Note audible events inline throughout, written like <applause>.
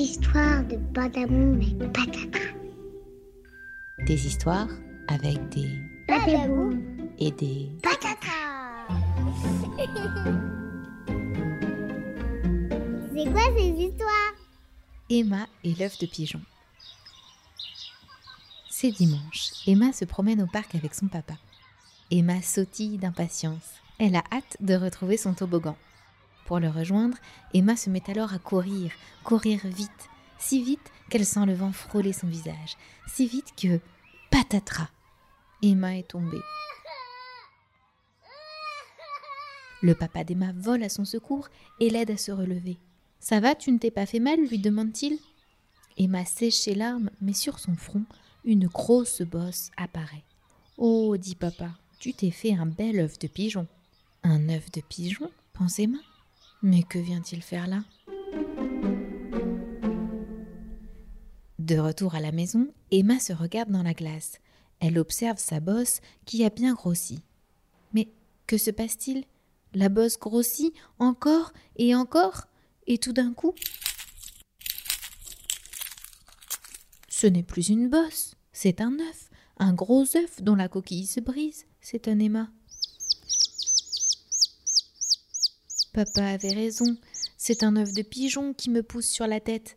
histoires de Badaboum et Patata. Des histoires avec des et des. <laughs> C'est quoi ces histoires? Emma et l'œuf de pigeon. C'est dimanche. Emma se promène au parc avec son papa. Emma sautille d'impatience. Elle a hâte de retrouver son toboggan. Pour le rejoindre, Emma se met alors à courir, courir vite, si vite qu'elle sent le vent frôler son visage, si vite que patatras, Emma est tombée. Le papa d'Emma vole à son secours et l'aide à se relever. Ça va, tu ne t'es pas fait mal? lui demande-t-il. Emma sèche ses larmes, mais sur son front, une grosse bosse apparaît. Oh, dit papa, tu t'es fait un bel œuf de pigeon. Un œuf de pigeon? pense Emma. Mais que vient-il faire là? De retour à la maison, Emma se regarde dans la glace. Elle observe sa bosse qui a bien grossi. Mais que se passe-t-il? La bosse grossit encore et encore, et tout d'un coup? Ce n'est plus une bosse, c'est un œuf, un gros œuf dont la coquille se brise, c'est un Emma. Papa avait raison, c'est un œuf de pigeon qui me pousse sur la tête.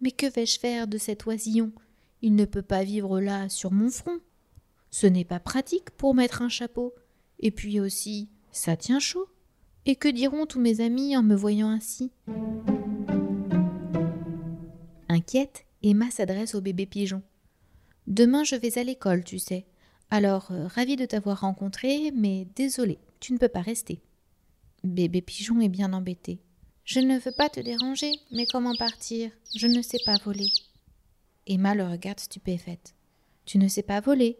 Mais que vais-je faire de cet oisillon? Il ne peut pas vivre là, sur mon front. Ce n'est pas pratique pour mettre un chapeau. Et puis aussi, ça tient chaud. Et que diront tous mes amis en me voyant ainsi? Inquiète, Emma s'adresse au bébé pigeon. Demain je vais à l'école, tu sais. Alors, euh, ravie de t'avoir rencontré, mais désolée, tu ne peux pas rester. Bébé Pigeon est bien embêté. Je ne veux pas te déranger, mais comment partir? Je ne sais pas voler. Emma le regarde stupéfaite. Tu ne sais pas voler?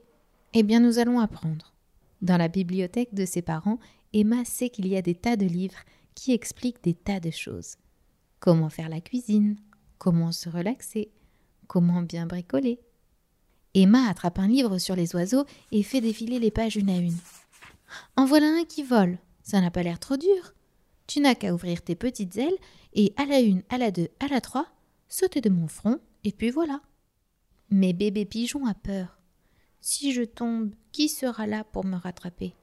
Eh bien, nous allons apprendre. Dans la bibliothèque de ses parents, Emma sait qu'il y a des tas de livres qui expliquent des tas de choses. Comment faire la cuisine? Comment se relaxer? Comment bien bricoler? Emma attrape un livre sur les oiseaux et fait défiler les pages une à une. En voilà un qui vole. Ça n'a pas l'air trop dur. Tu n'as qu'à ouvrir tes petites ailes et à la une, à la deux, à la trois, sauter de mon front, et puis voilà. Mais bébé pigeon a peur. Si je tombe, qui sera là pour me rattraper?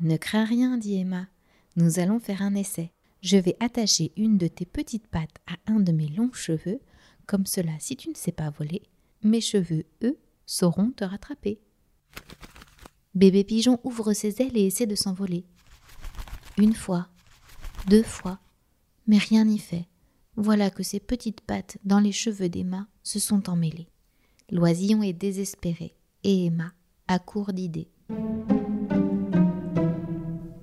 Ne crains rien, dit Emma. Nous allons faire un essai. Je vais attacher une de tes petites pattes à un de mes longs cheveux, comme cela, si tu ne sais pas voler, mes cheveux, eux, sauront te rattraper. Bébé pigeon ouvre ses ailes et essaie de s'envoler. Une fois, deux fois, mais rien n'y fait. Voilà que ses petites pattes dans les cheveux d'Emma se sont emmêlées. L'oisillon est désespéré et Emma a court d'idées.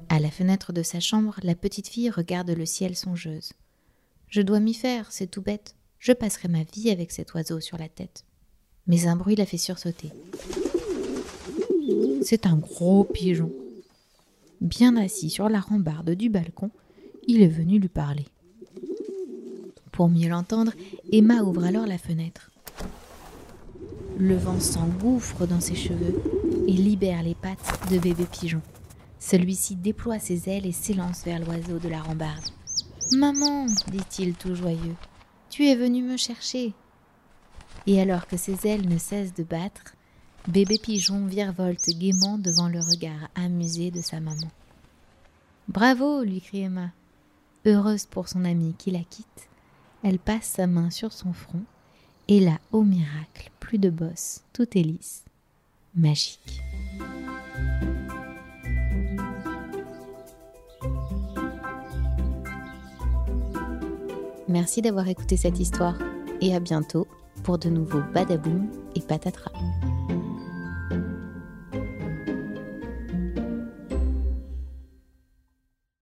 À la fenêtre de sa chambre, la petite fille regarde le ciel songeuse. Je dois m'y faire, c'est tout bête. Je passerai ma vie avec cet oiseau sur la tête. Mais un bruit la fait sursauter. C'est un gros pigeon bien assis sur la rambarde du balcon, il est venu lui parler. Pour mieux l'entendre, Emma ouvre alors la fenêtre. Le vent s'engouffre dans ses cheveux et libère les pattes de bébé pigeon. Celui-ci déploie ses ailes et s'élance vers l'oiseau de la rambarde. Maman, dit-il tout joyeux, tu es venu me chercher. Et alors que ses ailes ne cessent de battre, Bébé pigeon virevolte gaiement devant le regard amusé de sa maman. Bravo, lui crie Emma. Heureuse pour son amie qui la quitte, elle passe sa main sur son front, et là, au miracle, plus de bosse, tout est lisse. Magique. Merci d'avoir écouté cette histoire et à bientôt pour de nouveaux badaboum et patatras.